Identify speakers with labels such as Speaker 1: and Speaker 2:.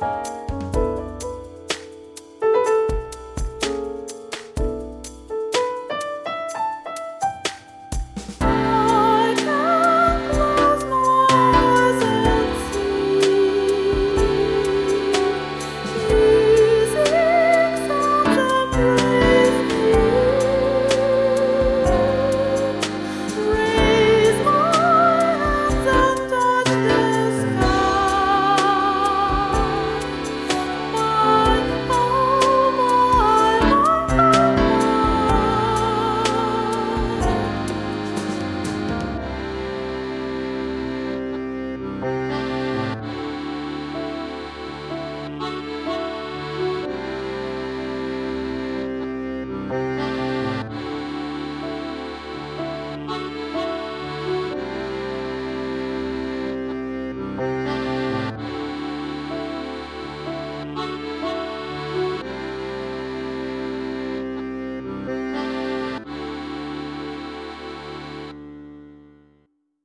Speaker 1: Bye.